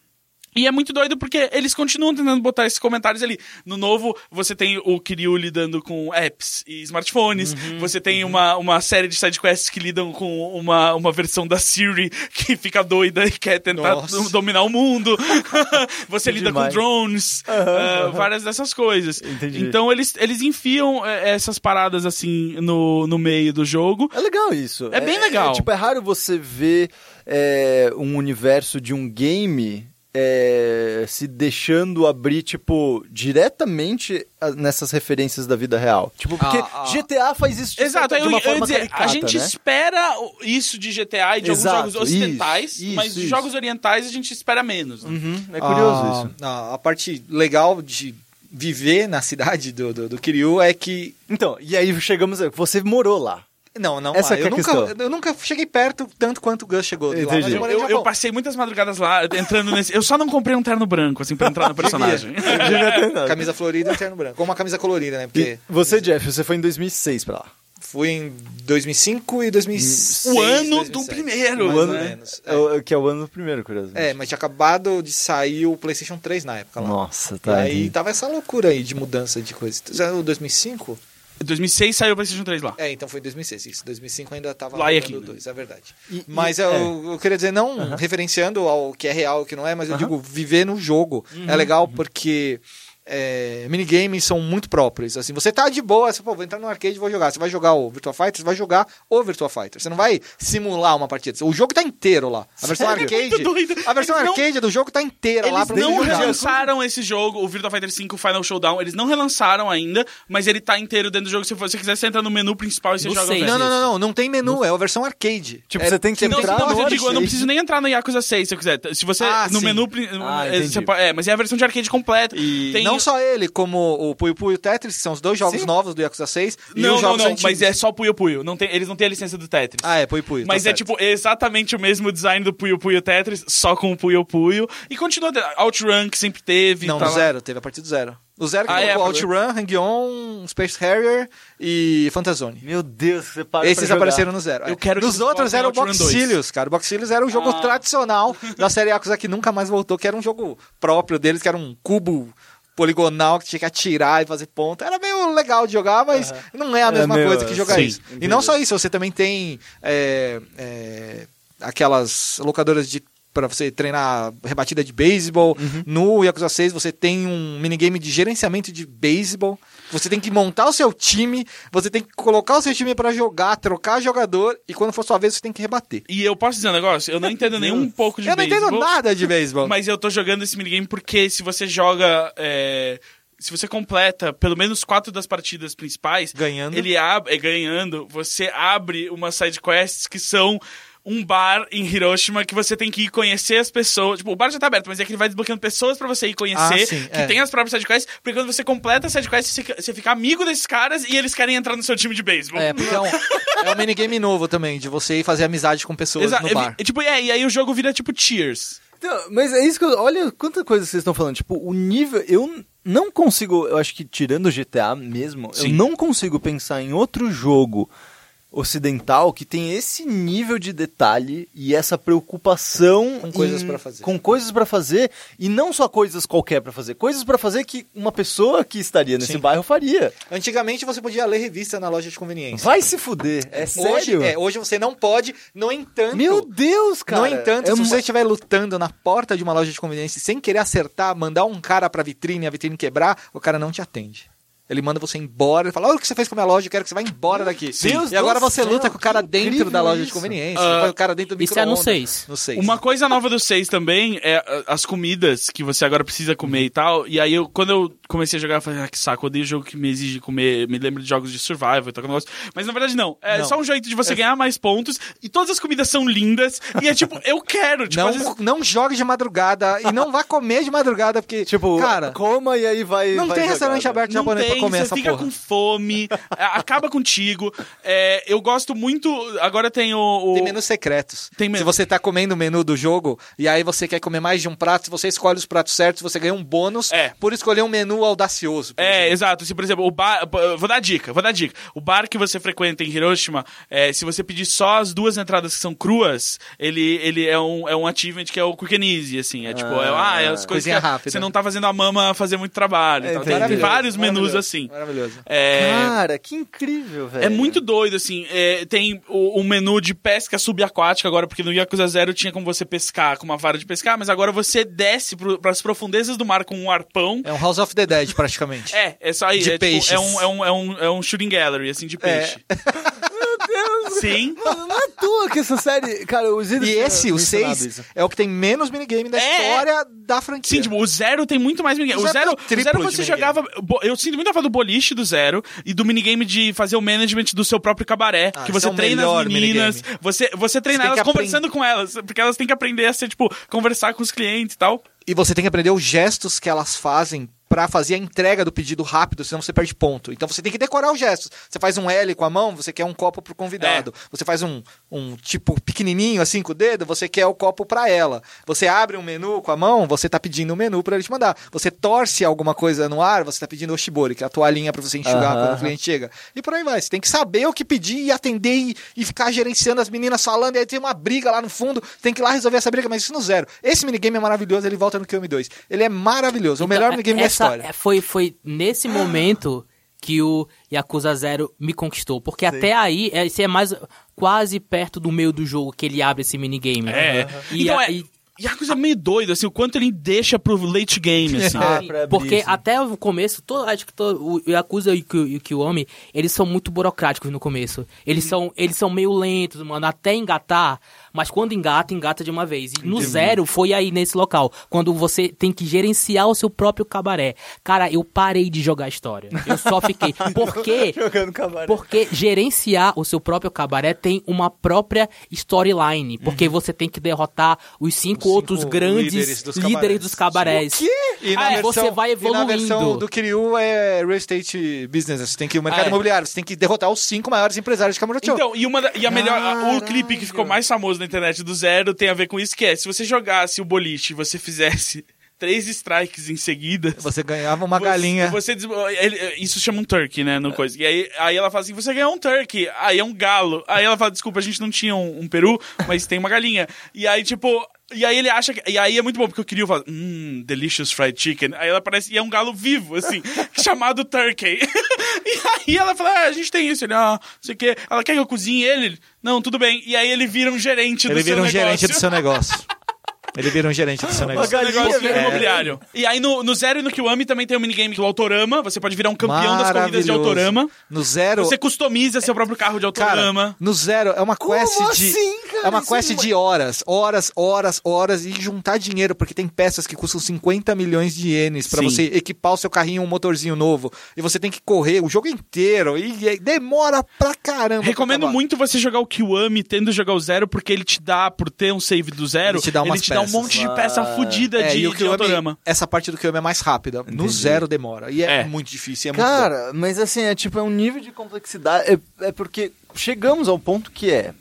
E é muito doido porque eles continuam tentando botar esses comentários ali. No novo, você tem o Kiryu lidando com apps e smartphones. você tem uma, uma série de sidequests que lidam com uma, uma versão da Siri que fica doida e quer tentar Nossa. do- dominar o mundo. você lida Demais. com drones, ah, várias dessas coisas. Entendi. Então eles, eles enfiam é, essas paradas assim no, no meio do jogo. É legal isso. É bem legal. tipo, é raro você ver é, um universo de um game é, se deixando abrir, tipo, diretamente nessas referências da vida real. Tipo, porque Ah, ah. GTA faz isso de, Exato, certa- eu, de uma eu forma dizer, caricata, a gente né? espera isso de GTA e de Exato, alguns jogos ocidentais, isso, isso, mas de isso. jogos orientais a gente espera menos. né? Uhum, é curioso a, isso. A, a parte legal de viver na cidade do, do, do Kiryu é que. Então, e aí chegamos... a- Você morou lá. Não, não. Essa lá. que é eu, a nunca, eu nunca cheguei perto tanto quanto o Gus chegou. de lá, eu Eu, eu, passei muitas madrugadas lá entrando nesse. Eu só não comprei um terno branco, assim, pra entrar no personagem. Camisa florida e um terno branco. Ou uma camisa colorida, né? Porque. E você, Jeff, você foi em 2006 pra lá. fui em 2005 e 2006. O ano do 2007, primeiro, mais O ou ano, menos. é o- que é o ano do primeiro, curiosamente. É, mas tinha acabado de sair o PlayStation 3 na época lá. Nossa, E tá. aí entendi. tava essa loucura aí de mudança de coisa. O 2005? 2006 saiu o PlayStation 3 lá. É, então foi 2006. Isso, 2005 ainda tava Lá e aqui. o 2, é verdade. E- Mas e- eu, eu queria dizer, não referenciando ao que é real e o que não é, mas eu digo, viver no jogo é legal porque é, minigames são muito próprios. Assim, você tá de boa, você, pô, vou entrar no arcade e vou jogar. Você vai jogar o Virtua Fighter, você vai jogar o Virtua Fighter. Você não vai simular uma partida. O jogo tá inteiro lá. A versão Sério? arcade. A versão Eles não- arcade do jogo tá inteira lá Eles pra não você jogar. relançaram esse jogo, o Virtua Fighter 5 Final Showdown. Eles não relançaram ainda, mas ele tá inteiro dentro do jogo. Se você quiser, você entra no menu principal e você No joga o seis. resto. Não, não, não, não, não tem menu, é a versão arcade. Tipo, É- você tem que Não, entrar não, no eu digo, eu não preciso nem entrar no Yakuza 6 se eu quiser. Se você, Ah, no sim. menu... Ah, é, você pode- é, mas é a versão de arcade completa. E Tem- não só ele, como o Puyo Puyo Tetris, que são os dois jogos Sim. novos do Yakuza 6, e Não, os não, jogos não, antigos. mas é só Puyo Puyo. Não tem, eles não têm a licença do Tetris. Ah, é Puyo Puyo. Mas tá é certo. tipo exatamente o mesmo design do Puyo Puyo Tetris, só com o Puyo Puyo. E continua. Outrun, que sempre teve. Não, tá do lá. zero, teve a partir do zero. O zero que Ah, é, o foi- Outrun, Hang-On, Space Harrier e Phantasone. Meu Deus, você para Esses apareceram no zero. Eu é. quero que Nos eles outros voltem era o ao Outrun 2. Boxilius, cara. O Boxilius era o jogo Ah. tradicional da série Yakuza que nunca mais voltou, que era um jogo próprio deles, que era um cubo poligonal que tinha que atirar e fazer ponta. Era meio legal de jogar, mas não é a É mesma meio- coisa que jogar sim, isso. E entendi. não só isso, você também tem é, é, aquelas locadoras de para você treinar rebatida de beisebol. Uhum. No Yakuza 6 você tem um minigame de gerenciamento de beisebol. Você tem que montar o seu time, você tem que colocar o seu time pra jogar, trocar jogador e quando for sua vez você tem que rebater. E eu posso dizer um negócio? Eu não entendo nem um pouco de Eu não entendo beisebol, nada de beisebol. Mas eu tô jogando esse minigame porque se você joga. é, Se você completa pelo menos quatro das partidas principais, Ganhando. ele abre, é, ganhando, você abre umas side quests que são um bar em Hiroshima que você tem que ir conhecer as pessoas. Tipo, o bar já tá aberto, mas é que ele vai desbloqueando pessoas pra você ir conhecer, Ah, sim, que é. tem as próprias side quests, porque quando você completa a side quest, você, fica- você fica amigo desses caras e eles querem entrar no seu time de beisebol. É, porque é um, é um minigame novo também, de você ir fazer amizade com pessoas Exa- no bar. é, tipo, é, e aí o jogo vira tipo Cheers. Então, mas é isso que eu. Olha quanta coisa vocês estão falando. Tipo, o nível. Eu não consigo. Eu acho que tirando o GTA mesmo, Sim. eu não consigo pensar em outro jogo ocidental que tem esse nível de detalhe e essa preocupação Com coisas pra fazer. com coisas para fazer e não só coisas qualquer pra fazer coisas pra fazer que uma pessoa que estaria nesse Sim. bairro faria Antigamente você podia ler revista na loja de conveniência. vai se fuder é sério Hoje, é, hoje você não pode, no entanto. meu Deus cara no entanto, é se uma- você estiver lutando na porta de uma loja de conveniência sem querer acertar, mandar um cara pra vitrine a vitrine quebrar, o cara não te atende. Ele manda você embora, ele fala: Olha o que você fez com a minha loja, eu quero que você vá embora daqui. Deus e agora você céu, luta com o cara dentro da loja de isso. conveniência, Ah, põe o cara dentro do isso é no micro-ondas. seis. No 6. Uma coisa nova do 6 também é ah, as comidas que você agora precisa comer e tal. E aí, eu, quando eu comecei a jogar, eu falei, ah, que saco, eu odeio jogo que me exige comer, me lembra de jogos de survival e tal, negócio. Mas na verdade, não. É Não. só um jeito de você ganhar mais pontos. E todas as comidas são lindas. e é tipo, eu quero. Tipo, Não, vezes- não jogue de madrugada e não vá comer de madrugada, porque, tipo cara, coma e aí vai não vai tem jogar, restaurante né? aberto Não japonês tem, comer essa fica porra. com fome, acaba contigo. É, eu gosto muito. Agora tem o. o- Tem menus secretos. Tem men- Se você tá comendo o menu do jogo e aí você quer comer mais de um prato, se você escolhe os pratos certos, você ganha um bônus É. por escolher um menu audacioso. É, exemplo. exato. Se, por exemplo, o bar. Vou dar dica, vou dar dica. O bar que você frequenta em Hiroshima, é, se você pedir só as duas entradas que são cruas, ele, ele é, um, é um achievement que é o quick and easy, assim. É tipo, é, ah, é as coisas você não tá fazendo a mama fazer muito trabalho. É, tal. Tem vários menus Maravilhoso, assim. Maravilhoso. É, Cara, que incrível, velho. É muito doido, assim. É, tem o, um menu de pesca subaquática agora, porque no Yakuza Zero tinha como você pescar com uma vara de pescar, mas agora você desce para as profundezas do mar com um arpão. É um House of the Dead, praticamente. É, é só aí. De é, tipo, peixes. é, um, é, um, é, um, é um shooting gallery, assim, de peixe. Sim. Mano, não é à toa que essa série. Cara, os E esse, o 6, 6 é o que tem menos minigame da É, história da franquia. Sim, tipo, o Zero tem muito mais minigame. O O Zero Zero, tem o triplo Zero de você minigame. jogava... bo- Eu sinto muito a falta do boliche do Zero e do minigame de fazer o management do seu próprio cabaré. Ah, que esse você é o treina as meninas, minigame. você, você treina Você tem elas que conversando com elas, porque elas têm que aprender a ser, tipo, conversar com os clientes e tal. E você tem que aprender os gestos que elas fazem pra fazer a entrega do pedido rápido, senão você perde ponto. Então você tem que decorar os gestos. Você faz um L com a mão, você quer um copo pro convidado. Você faz um, um tipo pequenininho assim com o dedo, você quer o copo pra ela. Você abre um menu com a mão, você tá pedindo um menu pra ele te mandar. Você torce alguma coisa no ar, você tá pedindo o shibori, que é a toalhinha pra você enxugar Aham. quando o cliente chega. E por aí vai. Você tem que saber o que pedir e atender e, e ficar gerenciando as meninas falando, e aí tem uma briga lá no fundo, tem que ir lá resolver essa briga, mas isso no zero. Esse minigame é maravilhoso, ele volta no QM 2. Ele é maravilhoso, o melhor Então, minigame da essa- história. é, Foi, foi nesse momento que o Yakuza Zero me conquistou. Porque até aí, é, esse é mais quase perto do meio do jogo que ele abre esse minigame. É. E, então a- é. e- Yakuza é meio doido, assim, o quanto ele deixa pro late game, assim. É, Sim, abrir, porque assim. até o começo, todo, acho que todo, o Yakuza e o Ki- e o Kiwami, eles são muito burocráticos no começo. Eles, são, eles são meio lentos, mano, até engatar, mas quando engata, engata de uma vez. E no zero foi aí nesse local, quando você tem que gerenciar o seu próprio cabaré. Cara, eu parei de jogar história. Eu só fiquei. Porque Jogando cabaré. porque gerenciar o seu próprio cabaré tem uma própria storyline. Porque você tem que derrotar os cinco, Os cinco outros grandes líderes dos líderes cabarés. dos cabarés. E Ah, é, você vai E na versão evoluindo. do Kiryu é real estate business. Você tem que ir o mercado Ah, é. imobiliário. Você tem que derrotar os cinco maiores empresários de Kamurocho. Então, e, uma e a melhor. o clipe que ficou mais famoso internet do Zero tem a ver com isso, que é se você jogasse o boliche e você fizesse três strikes em seguida. você ganhava uma você- galinha. Você, ele- isso chama um turkey, né? No coisa. E aí, aí ela fala assim: você ganhou um turkey. Aí é um galo. Aí ela fala: desculpa, a gente não tinha um, um peru, mas tem uma galinha. E aí, tipo. E aí ele acha que. E aí é muito bom, porque eu queria falar, hum, delicious fried chicken. Aí ela parece. E é um galo vivo, assim, chamado turkey. e aí ela fala: ah, a gente tem isso. Ele, ah, não sei o quê. Ela quer que eu cozinhe ele? Não, tudo bem. E aí ele vira um gerente do Ele seu vira um negócio. gerente do seu negócio. Ele vira um gerente do seu negócio. galinha negócio vira- imobiliário. E aí no, no Zero e no Kiwami também tem o minigame do Autorama. Você pode virar um campeão das corridas de. Autorama. No zero. Você customiza seu próprio carro de Cara, Autorama. no zero é uma quest Como de. assim, cara? É uma quest é- de horas, horas, horas, horas e juntar dinheiro, porque tem peças que custam 50 milhões de ienes pra Sim. você equipar o seu carrinho um motorzinho novo. E você tem que correr o jogo inteiro. E, e demora pra caramba. pra Recomendo acabar. muito você jogar o Kiwami tendo jogar o Zero, porque ele te dá, por ter um save do Zero, Ele te dá umas um peças. monte de peça Ah. fodida É, de, e o de essa parte do Kiwami é mais rápida. No Entendi. zero demora. E é, É. muito difícil. É muito. Cara, mas assim, é tipo, é um nível de complexidade. É, é porque chegamos ao ponto que é.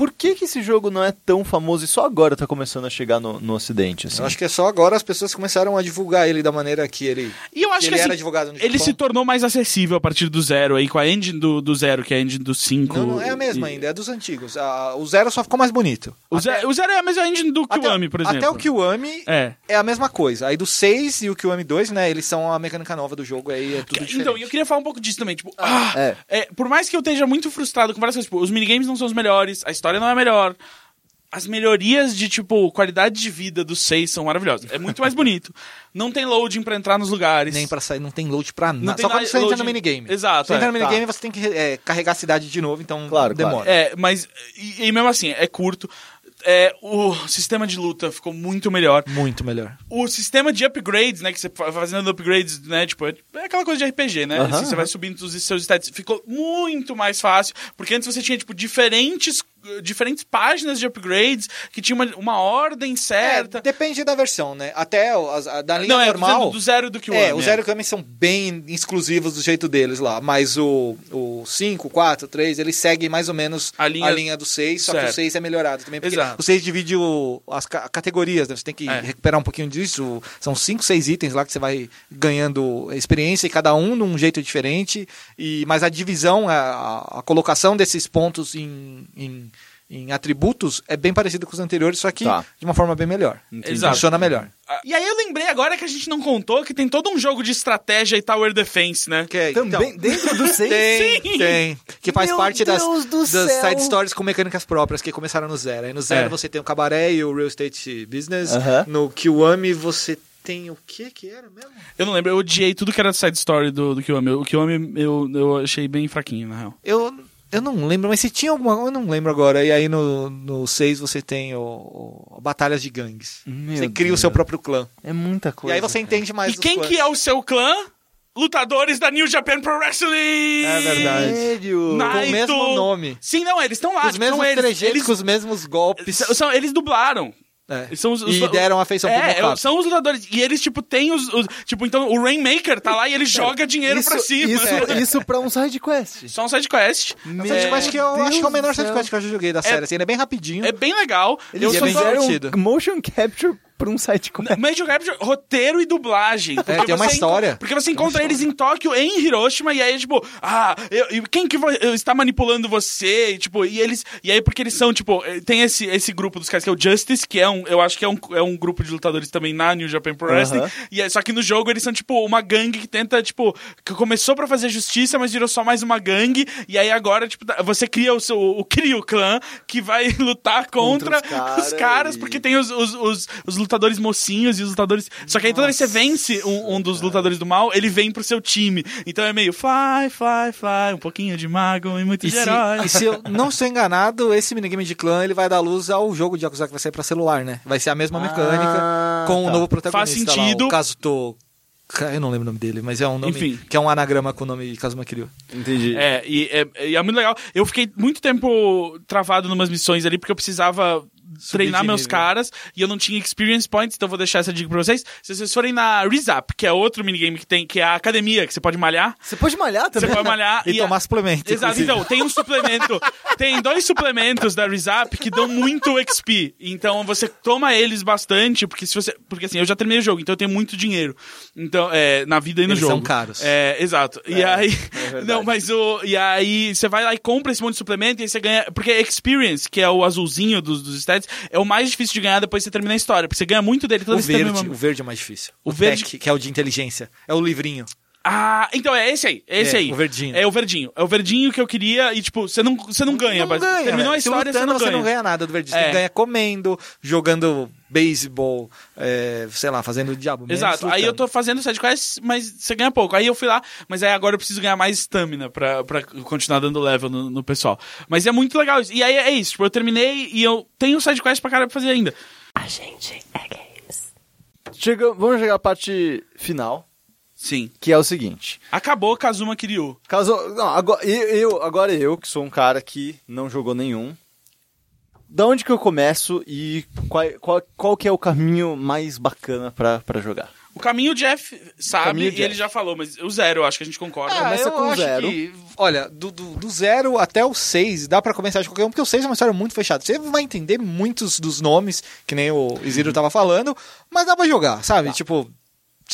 Por que, que esse jogo não é tão famoso e só agora tá começando a chegar no, no ocidente? Assim? Eu acho que é só agora as pessoas começaram a divulgar ele da maneira que ele. E eu acho ele que era assim, divulgado no ele Japão. se tornou mais acessível a partir do Zero aí, com a engine do, do Zero, que é a engine do 5. Não, não é a mesma e- ainda, é dos antigos. A- o Zero só ficou mais bonito. O Zero, o Zero é a mesma engine do Kiwami, por exemplo. Até o Kiwami É. é a mesma coisa. Aí do 6 e o Kiwami 2, né? Eles são a mecânica nova do jogo, aí é tudo diferente. Então, eu queria falar um pouco disso também. Tipo, ah, é. é, por mais que eu esteja muito frustrado com várias coisas, tipo, os minigames não são os melhores, a história não é melhor. As melhorias de, tipo, qualidade de vida dos seis são maravilhosas. É muito mais bonito. Não tem loading pra entrar nos lugares. Nem pra sair, não tem load pra Não nada. tem Só quando você entra no loading- minigame. Exato, Você entra é, no tá. minigame, você tem que é, carregar a cidade de novo, então Claro, demora. claro. É, mas. E, e mesmo assim, é curto. É, o sistema de luta ficou muito melhor. Muito melhor. O sistema de upgrades, né? Que você vai fazendo upgrades, né? Tipo, é aquela coisa de RPG, né? Assim, você vai subindo os seus stats. Ficou muito mais fácil. Porque antes você tinha, tipo, diferentes, diferentes páginas de upgrades que tinha uma, uma ordem certa. É, depende da versão, né? Até o- as- a, da linha Não, é normal. do, zero do Kiwami. É, os Zero Kami são bem exclusivos do jeito deles lá, mas o, o 5, 4, 3, eles seguem mais ou menos A a linha- linha, do 6, só que o 6 é melhorado também, porque Exato. o 6 divide o- as ca- categorias, né? Você tem que É. recuperar um pouquinho disso, são 5, 6 itens lá que você vai ganhando experiência, e cada um num jeito diferente, e, mas a divisão, a, a- a colocação desses pontos em... em em atributos é bem parecido com os anteriores, só que Tá. de uma forma bem melhor. Exato. Funciona melhor. E aí eu lembrei agora que a gente não contou que tem todo um jogo de estratégia e Tower Defense, né? Que é- Também, então, dentro do 6? Tem, Sim. tem. Que faz Meu parte das, Deus do das céu. side stories com mecânicas próprias que começaram no zero. Aí no zero É. você tem o cabaré e o real estate business. Aham. No Kiwami você tem o que que era mesmo? Eu não lembro, eu odiei tudo que era side story do, do Kiwami. O Kiwami eu, eu achei bem fraquinho, na real. Eu, eu não lembro, mas se tinha alguma eu não lembro agora. E aí no, no 6 você tem o, o- batalhas de gangues. Meu você cria o Deus. seu próprio clã. É muita coisa. e aí você entende mais e quem clãs. que é o seu clã? Lutadores da New Japan Pro Wrestling! É verdade. Sério? Na- Com o Naito. mesmo nome. Sim, não, eles estão lá. Os tipo, mesmos eles, trejeitos, eles, com os mesmos golpes. são, eles dublaram. É. São os, os- E deram afeição pro é, Mocap. são os lutadores. E eles, tipo, têm os, os- Tipo, então o Rainmaker tá lá e ele joga dinheiro isso, pra cima. Isso, isso pra um side quest. Só um sidequest. É um sidequest que eu Deus acho que é o menor sidequest que eu já joguei da série. assim, ele é bem rapidinho. É bem legal. Eles E é só bem tô- divertido. fizeram motion capture pra um side quest. Major Capture, roteiro e dublagem. É, tem uma história. Porque você encontra eles em Tóquio, em Hiroshima, e aí, tipo, ah, eu- eu- quem que vo- está manipulando você? E, tipo, e eles. E aí, porque eles são, tipo, eh, tem esse, esse grupo dos caras que é o Justice, que é um. Eu acho que é um, é um grupo de lutadores também na New Japan Pro Wrestling. Aham. E aí, só que no jogo eles são, tipo, uma gangue que tenta, tipo, que começou pra fazer justiça, mas virou só mais uma gangue. E aí agora, tipo, tá- você cria o seu. O Kiryu Clan, que vai lutar contra, Contra os os cara caras, e- porque tem os, os, os, os lutadores mocinhos e os lutadores. Só que aí toda vez que você vence um, um dos lutadores do mal, ele vem pro seu time. Então é meio fly, fly, fly, um pouquinho de mago e muito E de se, herói. e se eu não estou enganado, esse minigame de clã ele vai dar luz ao jogo de Yakuza que vai sair pra celular, né? Vai ser a mesma mecânica Ah, com o tá. novo protagonista Faz sentido. lá, o Kazuto... Ca- Eu não lembro o nome dele, mas é um nome Enfim. que é um anagrama com o nome de Kazuma Kiryu. Entendi. É, e é, e é muito legal. Eu fiquei muito tempo travado numas missões ali, porque eu precisava treinar meus caras e eu não tinha experience points, então vou deixar essa dica pra vocês. Se vocês forem na Rezap, que é outro minigame que tem, que é a academia, que você pode malhar. Você pode malhar Você também? pode malhar E, a- tomar suplemento. Exato, inclusive. então, tem um suplemento. tem dois suplementos da Rezap que dão muito XP. Então você toma eles bastante, porque se você. Porque assim, eu já terminei o jogo, então eu tenho muito dinheiro. Então, é, na vida e no Eles jogo. são caros. É, exato. e aí. verdade. não, mas o. E aí você vai lá e compra esse monte de suplemento e aí você ganha. Porque Experience, que é o azulzinho dos, dos stats, é o mais difícil de ganhar depois que você termina a história. Porque você ganha muito dele toda O vez que você verde, termina o verde é mais difícil. O O, verde- verde... que é o de inteligência. É o livrinho. Ah, então é esse aí, é esse É, aí. o verdinho. É o verdinho. É o verdinho que eu queria e, tipo, você não, você não ganha. Não mas ganha, Terminou né? a história, Se você não você ganha. não ganha nada do verdinho. É. Você ganha comendo, jogando beisebol, é, sei lá, fazendo o diabo. Exato. Aí eu tô fazendo sidequests, mas você ganha pouco. Aí eu fui lá, mas aí agora eu preciso ganhar mais stamina pra, pra continuar dando level no, no pessoal. Mas é muito legal isso. E aí é isso, tipo, eu terminei e eu tenho sidequest pra cara pra fazer ainda. A gente é games. Chega, vamos chegar à parte final, Sim. que é o seguinte. Acabou Kazuma Kiryu. Caso, não, agora eu, eu- agora eu, que sou um cara que não jogou nenhum. Da onde que eu começo e qual, qual, qual que é o caminho mais bacana pra, pra jogar? O caminho o Jeff sabe Caminho e Jeff. ele já falou, mas o zero eu acho que a gente concorda. Ah, Começa eu com zero. que, olha, do, do, do zero até o seis dá pra começar de qualquer um, porque o seis é uma história muito fechada. Você vai entender muitos dos nomes, que nem o Isidro tava falando, mas dá pra jogar, sabe? Tipo.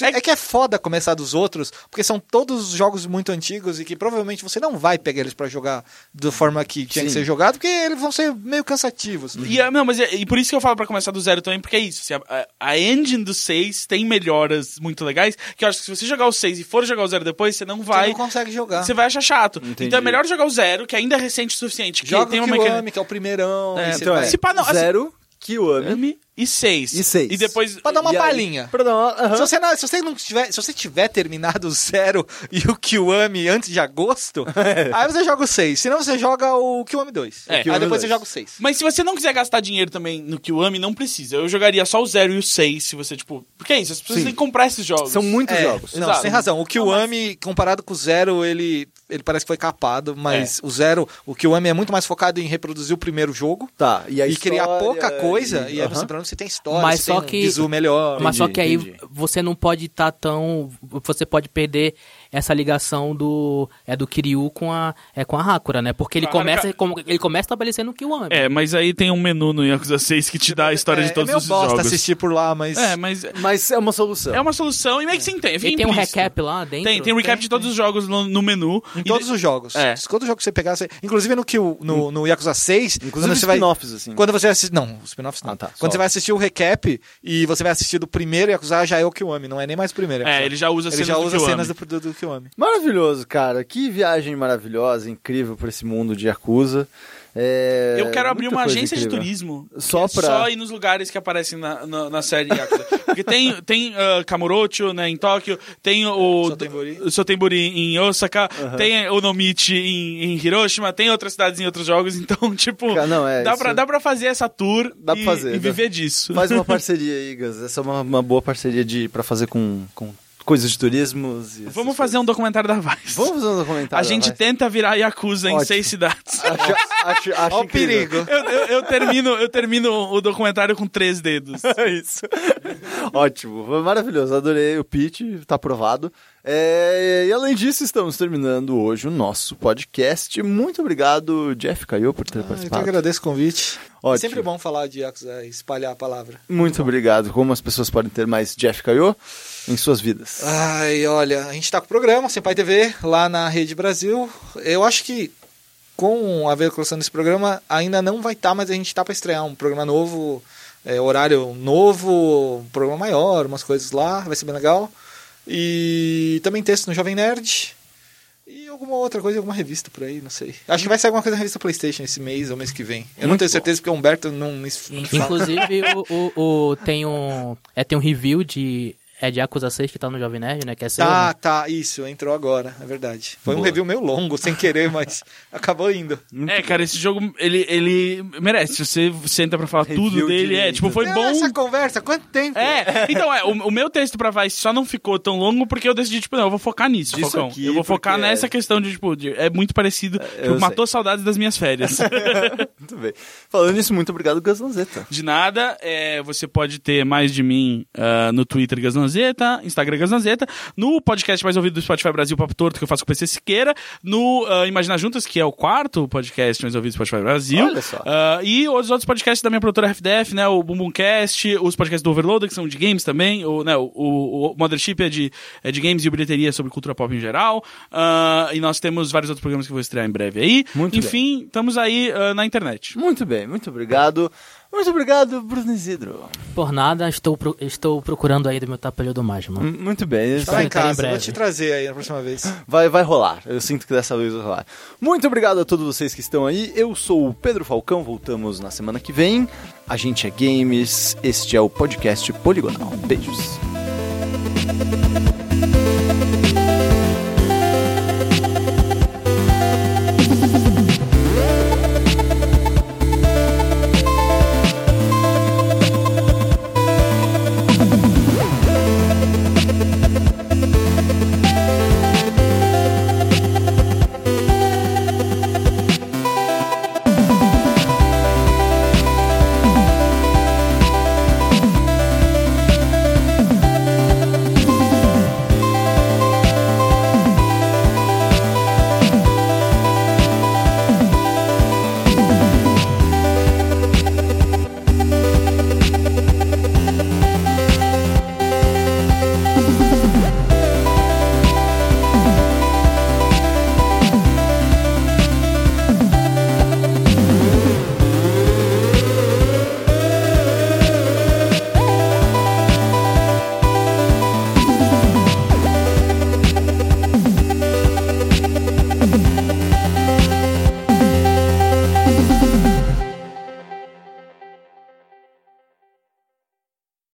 É que é foda começar dos outros, porque são todos jogos muito antigos e que provavelmente você não vai pegar eles pra jogar da forma que tinha que Sim. ser jogado, porque eles vão ser meio cansativos. E, é- não, mas é- e por isso que eu falo pra começar do zero também, porque é isso. assim, a, a- engine do 6 tem melhoras muito legais, que eu acho que se você jogar o 6 e for jogar o zero depois, você não Você vai. não consegue jogar. Você vai achar chato. Entendi. Então é melhor jogar o zero, que ainda é recente o suficiente. Que Joga tem o uma mecânica. que é o primeirão. É, e você Então vai- é Se pá, não, assim- zero, Kiwami Ami e 6. e seis. E depois. Pra dar uma palhinha. Pra dar uma, aham. Se você, não, se você não tiver, se você tiver terminado o zero e o Kiwami antes de agosto, aí você joga o 6. Senão você joga o Kiwami 2. É. aí depois 2. você joga o 6. Mas se você não quiser gastar dinheiro também no Kiwami, não precisa. Eu jogaria só o 0 e o 6, se você, tipo. Porque é isso, as pessoas Sim. têm que comprar esses jogos. São muitos É, jogos. Não, Exato. você tem razão. O Kiwami, comparado com o Zero, ele, ele parece que foi capado, mas o Zero, o Kiwami é muito mais focado em reproduzir o primeiro jogo. Tá, e a E criar pouca coisa, e, aí aham. você, pelo menos, você tem história, Mas você só tem que- um melhor. Mas só Entendi, que aí entendi. você não pode estar tão. Você pode perder essa ligação do. É do Kiryu com a. É com a Hakura, né? Porque ele começa, ele começa estabelecendo o Kiwami. É, mas aí tem um menu no Yakuza 6 que te dá a história é, de todos é meio os bosta jogos. assistir por lá, mas... É, mas Mas é uma solução. é uma solução e meio que se entende. fica Ele tem um recap lá dentro. Tem, tem um recap de todos os jogos no, no menu. Em E todos de- os jogos. É. Todo jogo que você pegar, você... inclusive no, Kill, no, no Yakuza 6, Inclusive você vai... spin-offs, assim. Quando você assiste. Não, os spin-offs não. Ah, tá, Quando só. você vai assistir o recap e você vai assistir do primeiro Yakuza, já é o Kiwami, não é nem mais o primeiro. Yakuza. É, ele já usa Ele cenas já do usa Kiwami. cenas do, do, do Kiwami. Maravilhoso, cara. Que viagem maravilhosa, incrível por esse mundo de Yakuza. É, Eu quero abrir muita uma agência de incrível. turismo. Só que é pra- Só ir nos lugares que aparecem na, na, na série Yakuza. Porque tem, tem uh, Kamurocho, né, em Tóquio, tem o Sotenbori. o Sotenbori em Osaka, tem o Nomichi em, em Hiroshima, tem outras cidades em outros jogos, então, tipo, Cara, não, é, dá, isso- pra, dá pra fazer essa tour Dá e, pra fazer, e dá. viver disso. Faz uma parceria aí, Gus. Essa é uma, uma boa parceria de, pra fazer com, com, coisas de turismo. Vamos fazer um documentário da Vice. Vamos fazer um documentário. A gente tenta virar Yakuza em Ótimo. seis cidades. Acho, acho, acho Olha o perigo. Eu, eu- eu termino, eu termino o documentário com três dedos. É isso. Ótimo, foi maravilhoso. Adorei o pitch, tá aprovado. É, e além disso, estamos terminando hoje o nosso podcast. Muito obrigado, Jeff Caio, por ter Ah, eu que participado. agradeço o convite. É Ótimo. sempre bom falar de Yakuza, espalhar a palavra. Muito obrigado. Como as pessoas podem ter mais Jeff Caio em suas vidas? Ai, olha, a gente tá com o programa Senpai TV lá na Rede Brasil. Eu acho que com a veiculação desse programa ainda não vai estar, mas a gente tá para estrear um programa novo, é, horário novo, um programa maior, umas coisas lá, vai ser bem legal. E também texto no Jovem Nerd. E alguma outra coisa, alguma revista por aí, não sei. Acho que vai sair alguma coisa na revista PlayStation esse mês ou mês que vem. Eu não Muito tenho bom. certeza porque o Humberto não não me fala. Inclusive, o, o, o- tem, um, é, tem um review de. É de Yakuza 6 que tá no Jovem Nerd, né? Que é seu. Tá, né? tá, isso, entrou agora, é verdade. Foi um Boa. review meio longo, sem querer, mas acabou indo. É, cara, esse jogo, ele, ele merece. Você senta pra falar Review tudo dele. É, direito. tipo, foi É, bom. Essa conversa, quanto tempo? É, então, é, o, o meu texto pra Vice só não ficou tão longo porque eu decidi, tipo, não, eu vou focar nisso, Disso Falcão. aqui, eu vou focar porque- nessa questão de, tipo, de- é muito parecido. eu tipo, matou saudades das minhas férias. Muito bem. Falando nisso, muito obrigado, Gaslanzeta. De nada, é, você pode ter mais de mim ah, no Twitter Gaslanzeta, Instagram Gaslanzeta, no podcast mais ouvido do Spotify Brasil Papo Torto, que eu faço com o PC Siqueira, no ah, Imagina Juntas, que é o quarto podcast mais ouvido do Spotify Brasil. Olha só. Ah, e os outros podcasts da minha produtora FDF, né? O Bumbumcast, os podcasts do Overloader, que são de games também. O, né, o, o, o Mothership é de, é de games e o Bilheteria é sobre cultura pop em geral. Ah, e nós temos vários outros programas que eu vou estrear em breve aí. Muito Enfim, estamos aí na internet. Muito bem, muito obrigado. Muito obrigado, Bruno Isidro. Por nada, estou, pro- estou procurando aí do meu tapelho do Majima. M- Muito bem. Tá lá em em casa, breve. vou te trazer aí na próxima vez. Vai, vai rolar. Eu sinto que dessa vez vai rolar. Muito obrigado a todos vocês que estão aí. Eu sou o Pedro Falcão. Voltamos na semana que vem. A gente é Games. Este é o podcast Poligonal. Beijos.